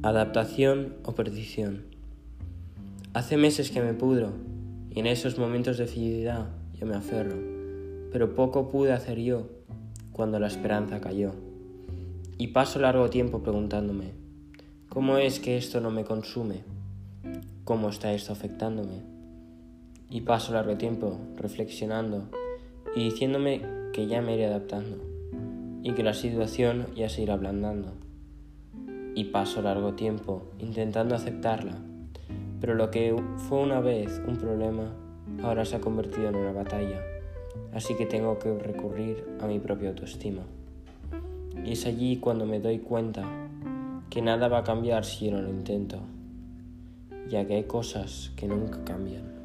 Adaptación o perdición. Hace meses que me pudro y en esos momentos de felicidad yo me aferro, pero poco pude hacer yo cuando la esperanza cayó. Y paso largo tiempo preguntándome, ¿cómo es que esto no me consume? ¿Cómo está esto afectándome? Y paso largo tiempo reflexionando y diciéndome que ya me iré adaptando y que la situación ya se irá ablandando y paso largo tiempo intentando aceptarla, pero lo que fue una vez un problema ahora se ha convertido en una batalla, así que tengo que recurrir a mi propia autoestima. Y es allí cuando me doy cuenta que nada va a cambiar si yo no lo intento, ya que hay cosas que nunca cambian.